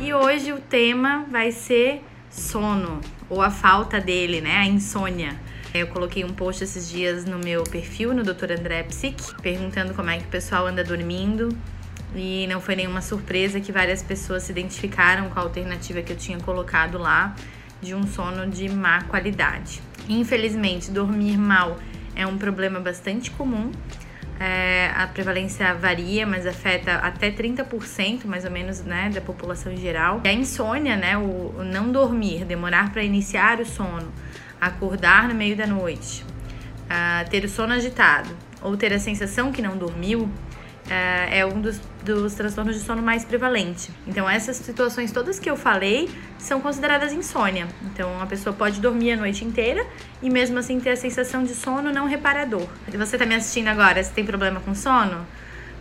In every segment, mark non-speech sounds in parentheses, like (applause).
E hoje o tema vai ser sono ou a falta dele, né? A insônia. Eu coloquei um post esses dias no meu perfil, no Dr. André Psic, perguntando como é que o pessoal anda dormindo. E não foi nenhuma surpresa que várias pessoas se identificaram com a alternativa que eu tinha colocado lá de um sono de má qualidade. Infelizmente, dormir mal é um problema bastante comum. É, a prevalência varia, mas afeta até 30% mais ou menos né, da população em geral. E a insônia, né, o, o não dormir, demorar para iniciar o sono, acordar no meio da noite, uh, ter o sono agitado ou ter a sensação que não dormiu, é, é um dos, dos transtornos de sono mais prevalente. Então, essas situações todas que eu falei são consideradas insônia. Então, a pessoa pode dormir a noite inteira e mesmo assim ter a sensação de sono não reparador. Se você está me assistindo agora, se tem problema com sono,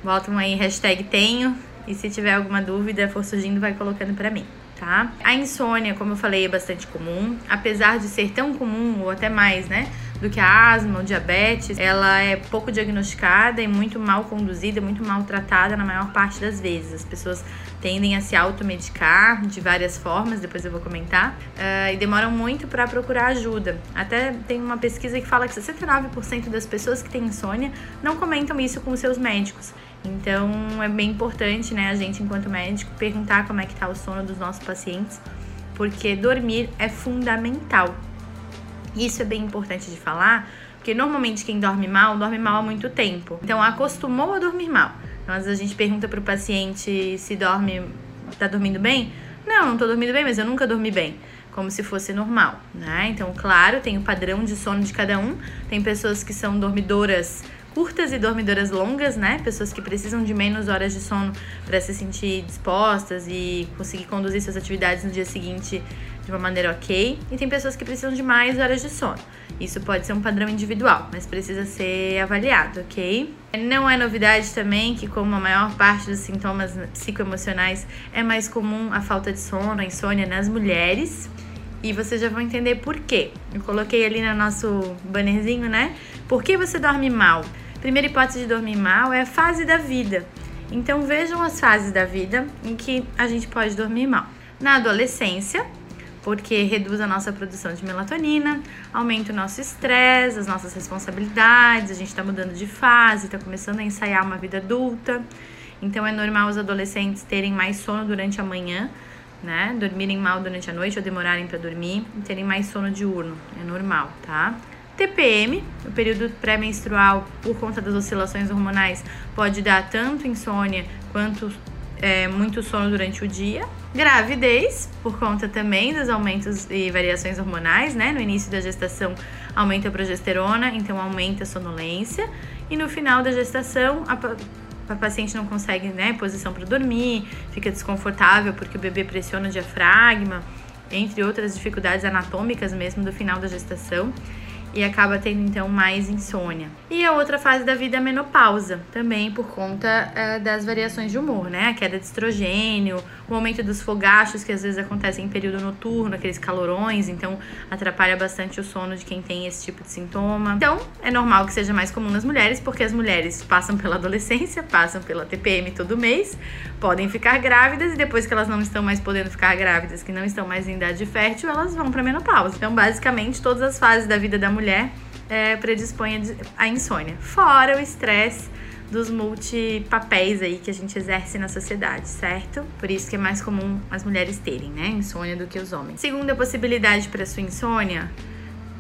botam aí hashtag tenho e se tiver alguma dúvida for surgindo, vai colocando para mim. Tá? A insônia, como eu falei, é bastante comum, apesar de ser tão comum ou até mais, né? Do que a asma ou diabetes, ela é pouco diagnosticada e muito mal conduzida, muito mal tratada na maior parte das vezes. As pessoas tendem a se automedicar de várias formas, depois eu vou comentar, uh, e demoram muito para procurar ajuda. Até tem uma pesquisa que fala que 69% das pessoas que têm insônia não comentam isso com seus médicos. Então é bem importante, né, a gente enquanto médico perguntar como é que tá o sono dos nossos pacientes, porque dormir é fundamental. Isso é bem importante de falar, porque normalmente quem dorme mal, dorme mal há muito tempo. Então acostumou a dormir mal. Então às vezes a gente pergunta pro paciente se dorme, tá dormindo bem? Não, não tô dormindo bem, mas eu nunca dormi bem como se fosse normal, né? Então, claro, tem o padrão de sono de cada um. Tem pessoas que são dormidoras curtas e dormidoras longas, né? Pessoas que precisam de menos horas de sono para se sentir dispostas e conseguir conduzir suas atividades no dia seguinte de uma maneira ok. E tem pessoas que precisam de mais horas de sono. Isso pode ser um padrão individual, mas precisa ser avaliado, ok? Não é novidade também que, como a maior parte dos sintomas psicoemocionais, é mais comum a falta de sono, a insônia nas mulheres. E vocês já vão entender por quê. Eu coloquei ali no nosso bannerzinho, né? Por que você dorme mal? Primeira hipótese de dormir mal é a fase da vida. Então vejam as fases da vida em que a gente pode dormir mal. Na adolescência, porque reduz a nossa produção de melatonina, aumenta o nosso estresse, as nossas responsabilidades, a gente está mudando de fase, está começando a ensaiar uma vida adulta. Então é normal os adolescentes terem mais sono durante a manhã, né? Dormirem mal durante a noite ou demorarem para dormir e terem mais sono diurno. É normal, tá? TPM, o período pré-menstrual, por conta das oscilações hormonais, pode dar tanto insônia quanto é, muito sono durante o dia. Gravidez, por conta também dos aumentos e variações hormonais, né? No início da gestação aumenta a progesterona, então aumenta a sonolência. E no final da gestação, a, a paciente não consegue, né, posição para dormir, fica desconfortável porque o bebê pressiona o diafragma, entre outras dificuldades anatômicas mesmo do final da gestação e acaba tendo então mais insônia. E a outra fase da vida é a menopausa, também por conta uh, das variações de humor, né? A queda de estrogênio, o aumento dos fogachos que às vezes acontecem em período noturno, aqueles calorões, então atrapalha bastante o sono de quem tem esse tipo de sintoma. Então, é normal que seja mais comum nas mulheres, porque as mulheres passam pela adolescência, passam pela TPM todo mês, podem ficar grávidas e depois que elas não estão mais podendo ficar grávidas, que não estão mais em idade fértil, elas vão para menopausa. Então, basicamente, todas as fases da vida da mulher é, predispõem a insônia. Fora o estresse dos multipapéis aí que a gente exerce na sociedade, certo? Por isso que é mais comum as mulheres terem, né, insônia do que os homens. Segunda possibilidade para sua insônia,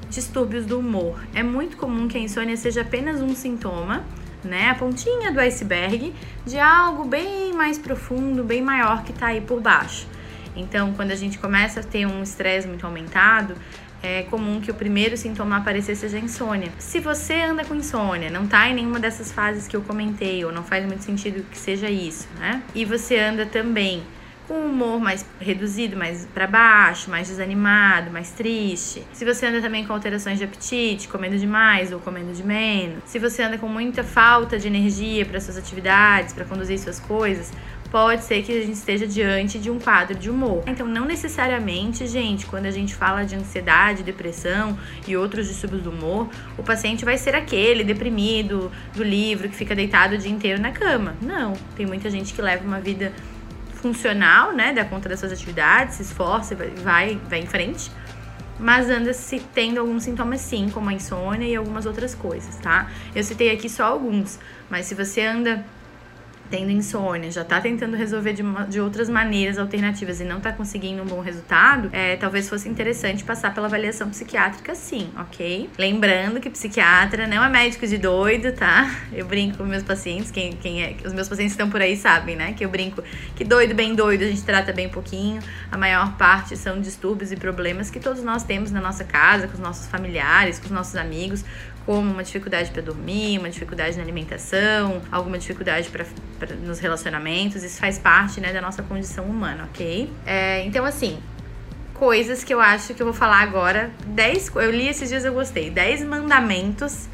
distúrbios do humor. É muito comum que a insônia seja apenas um sintoma, né, a pontinha do iceberg de algo bem mais profundo, bem maior que tá aí por baixo. Então, quando a gente começa a ter um estresse muito aumentado, é comum que o primeiro sintoma aparecer seja insônia. Se você anda com insônia, não tá em nenhuma dessas fases que eu comentei, ou não faz muito sentido que seja isso, né? E você anda também com o humor mais reduzido, mais para baixo, mais desanimado, mais triste. Se você anda também com alterações de apetite, comendo demais ou comendo de menos. Se você anda com muita falta de energia para suas atividades, para conduzir suas coisas, pode ser que a gente esteja diante de um quadro de humor. Então, não necessariamente, gente, quando a gente fala de ansiedade, depressão e outros distúrbios do humor, o paciente vai ser aquele deprimido do livro que fica deitado o dia inteiro na cama. Não, tem muita gente que leva uma vida funcional, né, dá conta das suas atividades, se esforça, vai, vai em frente, mas anda se tendo alguns sintomas sim, como a insônia e algumas outras coisas, tá? Eu citei aqui só alguns, mas se você anda tendo insônia, já tá tentando resolver de, uma, de outras maneiras alternativas e não tá conseguindo um bom resultado, é, talvez fosse interessante passar pela avaliação psiquiátrica sim, ok? Lembrando que psiquiatra não é médico de doido, tá? Eu brinco com meus pacientes, quem, quem é, os meus pacientes estão por aí sabem, né? Que eu brinco que doido, bem doido, a gente trata bem pouquinho. A maior parte são distúrbios e problemas que todos nós temos na nossa casa, com os nossos familiares, com os nossos amigos, como uma dificuldade para dormir, uma dificuldade na alimentação, alguma dificuldade pra, nos relacionamentos. Isso faz parte né, da nossa condição humana, ok? É, então, assim, coisas que eu acho que eu vou falar agora. Dez, eu li esses dias, eu gostei. 10 mandamentos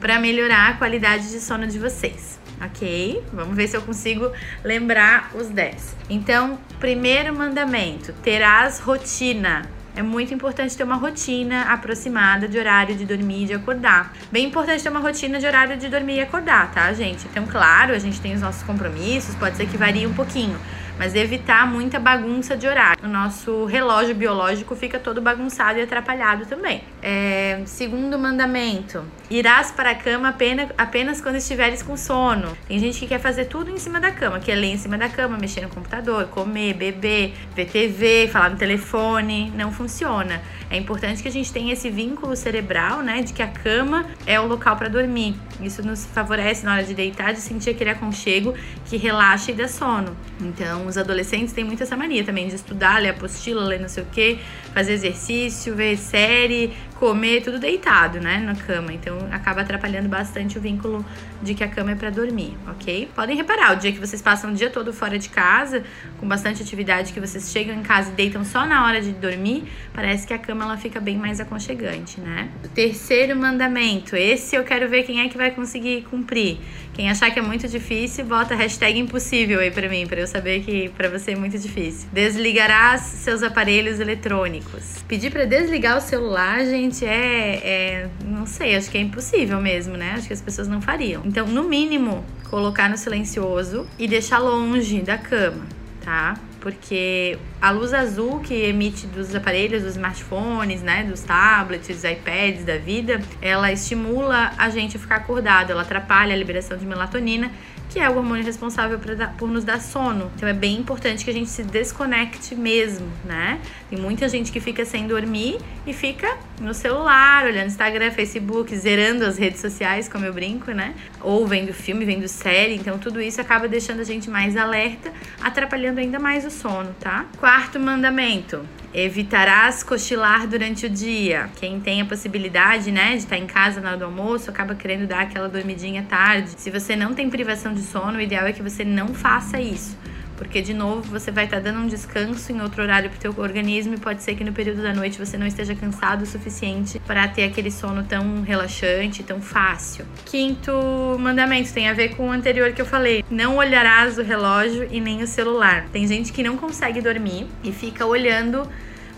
para melhorar a qualidade de sono de vocês. Ok? Vamos ver se eu consigo lembrar os 10. Então, primeiro mandamento: terás rotina. É muito importante ter uma rotina aproximada de horário de dormir e de acordar. Bem importante ter uma rotina de horário de dormir e acordar, tá, gente? Então, claro, a gente tem os nossos compromissos, pode ser que varie um pouquinho mas evitar muita bagunça de horário. O nosso relógio biológico fica todo bagunçado e atrapalhado também. É, segundo mandamento: irás para a cama apenas, apenas quando estiveres com sono. Tem gente que quer fazer tudo em cima da cama, quer ler em cima da cama, mexer no computador, comer, beber, ver TV, falar no telefone. Não funciona. É importante que a gente tenha esse vínculo cerebral, né, de que a cama é o local para dormir. Isso nos favorece na hora de deitar, de sentir aquele aconchego que relaxa e dá sono. Então, os adolescentes têm muito essa mania também de estudar, ler apostila, ler não sei o que, fazer exercício, ver série, comer, tudo deitado, né, na cama. Então, acaba atrapalhando bastante o vínculo de que a cama é para dormir, ok? Podem reparar, o dia que vocês passam o dia todo fora de casa, com bastante atividade, que vocês chegam em casa e deitam só na hora de dormir, parece que a cama ela fica bem mais aconchegante, né? O terceiro mandamento, esse eu quero ver quem é que vai conseguir cumprir. Quem achar que é muito difícil, bota hashtag impossível aí para mim, para eu saber que para você é muito difícil. Desligarás seus aparelhos eletrônicos. Pedir para desligar o celular, gente, é, é, não sei, acho que é impossível mesmo, né? Acho que as pessoas não fariam. Então, no mínimo, colocar no silencioso e deixar longe da cama, tá? Porque a luz azul que emite dos aparelhos, dos smartphones, né, dos tablets, dos iPads da vida, ela estimula a gente a ficar acordado, ela atrapalha a liberação de melatonina que é o hormônio responsável por nos dar sono. Então é bem importante que a gente se desconecte mesmo, né? Tem muita gente que fica sem dormir e fica no celular, olhando Instagram, Facebook, zerando as redes sociais, como eu brinco, né? Ou vendo filme, vendo série. Então tudo isso acaba deixando a gente mais alerta, atrapalhando ainda mais o sono, tá? Quarto mandamento: Evitarás cochilar durante o dia. Quem tem a possibilidade, né, de estar em casa na hora do almoço, acaba querendo dar aquela dormidinha tarde. Se você não tem privação de sono, o ideal é que você não faça isso. Porque, de novo, você vai estar dando um descanso em outro horário para o teu organismo e pode ser que no período da noite você não esteja cansado o suficiente para ter aquele sono tão relaxante, tão fácil. Quinto mandamento tem a ver com o anterior que eu falei. Não olharás o relógio e nem o celular. Tem gente que não consegue dormir e fica olhando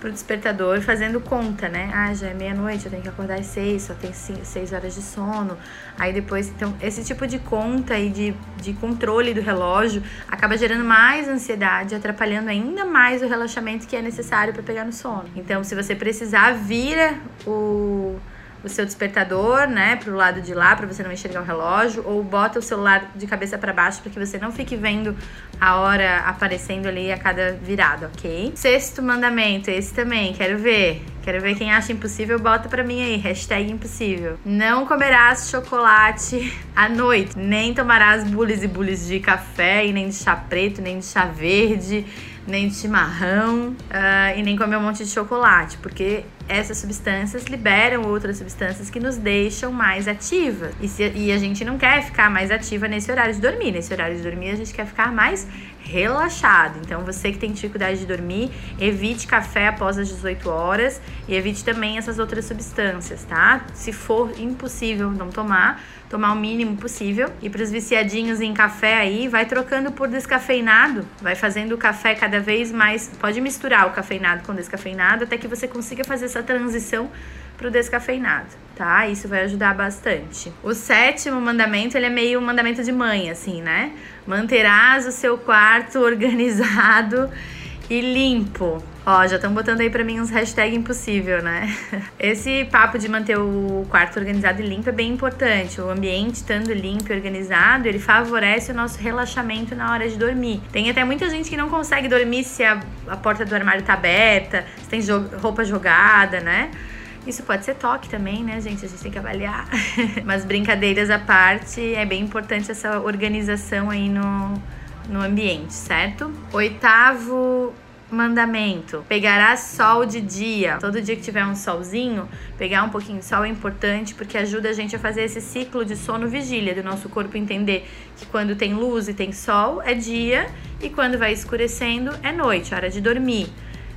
pro despertador fazendo conta, né? Ah, já é meia-noite, eu tenho que acordar às seis, só tem seis horas de sono. Aí depois, então, esse tipo de conta e de, de controle do relógio acaba gerando mais ansiedade, atrapalhando ainda mais o relaxamento que é necessário para pegar no sono. Então, se você precisar, vira o o seu despertador, né, pro lado de lá, para você não enxergar o relógio, ou bota o celular de cabeça para baixo para que você não fique vendo a hora aparecendo ali a cada virada, ok? Sexto mandamento, esse também, quero ver. Quero ver quem acha impossível, bota pra mim aí, hashtag impossível. Não comerás chocolate (laughs) à noite, nem tomarás bules e bules de café, e nem de chá preto, nem de chá verde, nem de chimarrão, uh, e nem comer um monte de chocolate, porque essas substâncias liberam outras substâncias que nos deixam mais ativas. E, se, e a gente não quer ficar mais ativa nesse horário de dormir. Nesse horário de dormir, a gente quer ficar mais relaxado. Então, você que tem dificuldade de dormir, evite café após as 18 horas e evite também essas outras substâncias, tá? Se for impossível não tomar, tomar o mínimo possível. E para os viciadinhos em café aí, vai trocando por descafeinado, vai fazendo o café cada vez mais. Pode misturar o cafeinado com o descafeinado até que você consiga fazer essa transição para o descafeinado, tá? Isso vai ajudar bastante. O sétimo mandamento, ele é meio um mandamento de mãe, assim, né? Manterás o seu quarto (laughs) organizado e limpo. Ó, já estão botando aí para mim uns hashtag impossível, né? (laughs) Esse papo de manter o quarto organizado e limpo é bem importante. O ambiente estando limpo e organizado, ele favorece o nosso relaxamento na hora de dormir. Tem até muita gente que não consegue dormir se a, a porta do armário tá aberta, se tem roupa jogada, né? Isso pode ser toque também, né, gente? A gente tem que avaliar. (laughs) Mas brincadeiras à parte, é bem importante essa organização aí no, no ambiente, certo? Oitavo mandamento: pegará sol de dia. Todo dia que tiver um solzinho, pegar um pouquinho de sol é importante porque ajuda a gente a fazer esse ciclo de sono vigília do nosso corpo entender que quando tem luz e tem sol é dia e quando vai escurecendo é noite, hora de dormir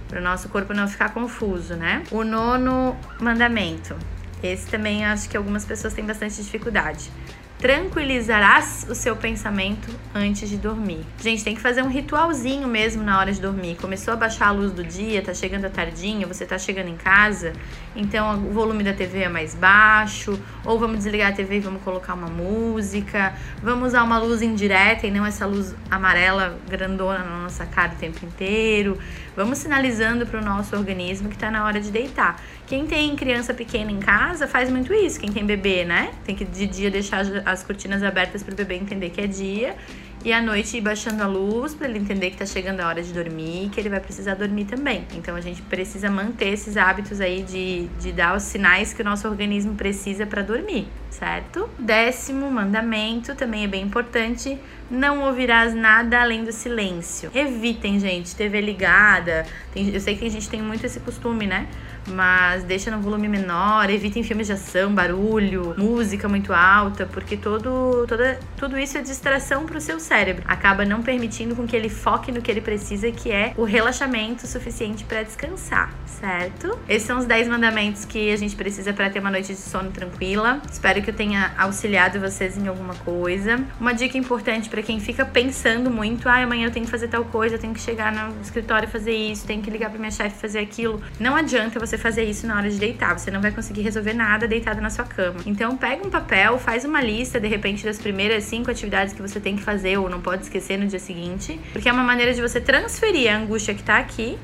para o nosso corpo não ficar confuso, né? O nono mandamento. Esse também acho que algumas pessoas têm bastante dificuldade tranquilizarás o seu pensamento antes de dormir. Gente, tem que fazer um ritualzinho mesmo na hora de dormir. Começou a baixar a luz do dia, tá chegando a tardinha, você tá chegando em casa, então o volume da TV é mais baixo, ou vamos desligar a TV e vamos colocar uma música, vamos usar uma luz indireta e não essa luz amarela grandona na nossa cara o tempo inteiro. Vamos sinalizando para o nosso organismo que está na hora de deitar. Quem tem criança pequena em casa faz muito isso. Quem tem bebê, né? Tem que de dia deixar as cortinas abertas para o bebê entender que é dia e à noite ir baixando a luz para ele entender que tá chegando a hora de dormir que ele vai precisar dormir também. Então a gente precisa manter esses hábitos aí de, de dar os sinais que o nosso organismo precisa para dormir, certo? Décimo mandamento também é bem importante: não ouvirás nada além do silêncio. Evitem, gente, TV ligada. Tem, eu sei que a gente tem muito esse costume, né? Mas deixa no volume menor, evitem filmes de ação, barulho, música muito alta, porque todo, toda, tudo isso é distração para o seu cérebro. Acaba não permitindo com que ele foque no que ele precisa, que é o relaxamento suficiente para descansar, certo? Esses são os 10 mandamentos que a gente precisa para ter uma noite de sono tranquila. Espero que eu tenha auxiliado vocês em alguma coisa. Uma dica importante para quem fica pensando muito, ah, amanhã eu tenho que fazer tal coisa, eu tenho que chegar no escritório e fazer isso, tenho que ligar para minha chefe fazer aquilo. Não adianta você fazer isso na hora de deitar. Você não vai conseguir resolver nada deitado na sua cama. Então, pega um papel, faz uma lista, de repente, das primeiras cinco atividades que você tem que fazer ou não pode esquecer no dia seguinte, porque é uma maneira de você transferir a angústia que tá aqui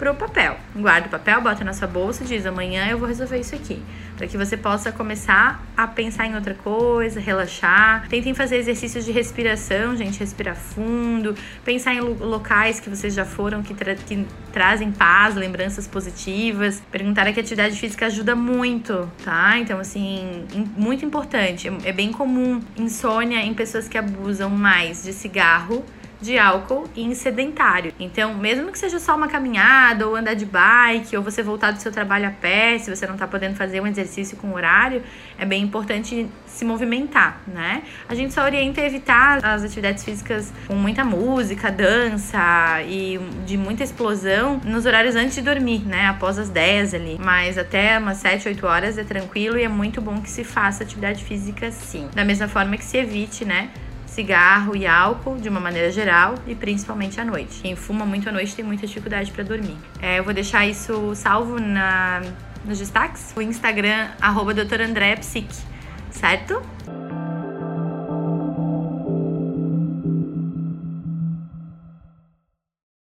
pro papel. Guarda o papel, bota na sua bolsa e diz: amanhã eu vou resolver isso aqui. Para que você possa começar a pensar em outra coisa, relaxar. Tentem fazer exercícios de respiração, gente, respirar fundo. Pensar em locais que vocês já foram que, tra que trazem paz, lembranças positivas. Perguntar a que atividade física ajuda muito, tá? Então, assim, muito importante. É bem comum insônia em pessoas que abusam mais de cigarro de álcool e sedentário. Então, mesmo que seja só uma caminhada ou andar de bike ou você voltar do seu trabalho a pé, se você não está podendo fazer um exercício com horário, é bem importante se movimentar, né? A gente só orienta a evitar as atividades físicas com muita música, dança e de muita explosão nos horários antes de dormir, né? Após as 10 ali. Mas até umas 7, 8 horas é tranquilo e é muito bom que se faça atividade física sim. Da mesma forma que se evite, né? Cigarro e álcool de uma maneira geral e principalmente à noite. Quem fuma muito à noite tem muita dificuldade para dormir. É, eu vou deixar isso salvo na, nos destaques, o Instagram, arroba certo?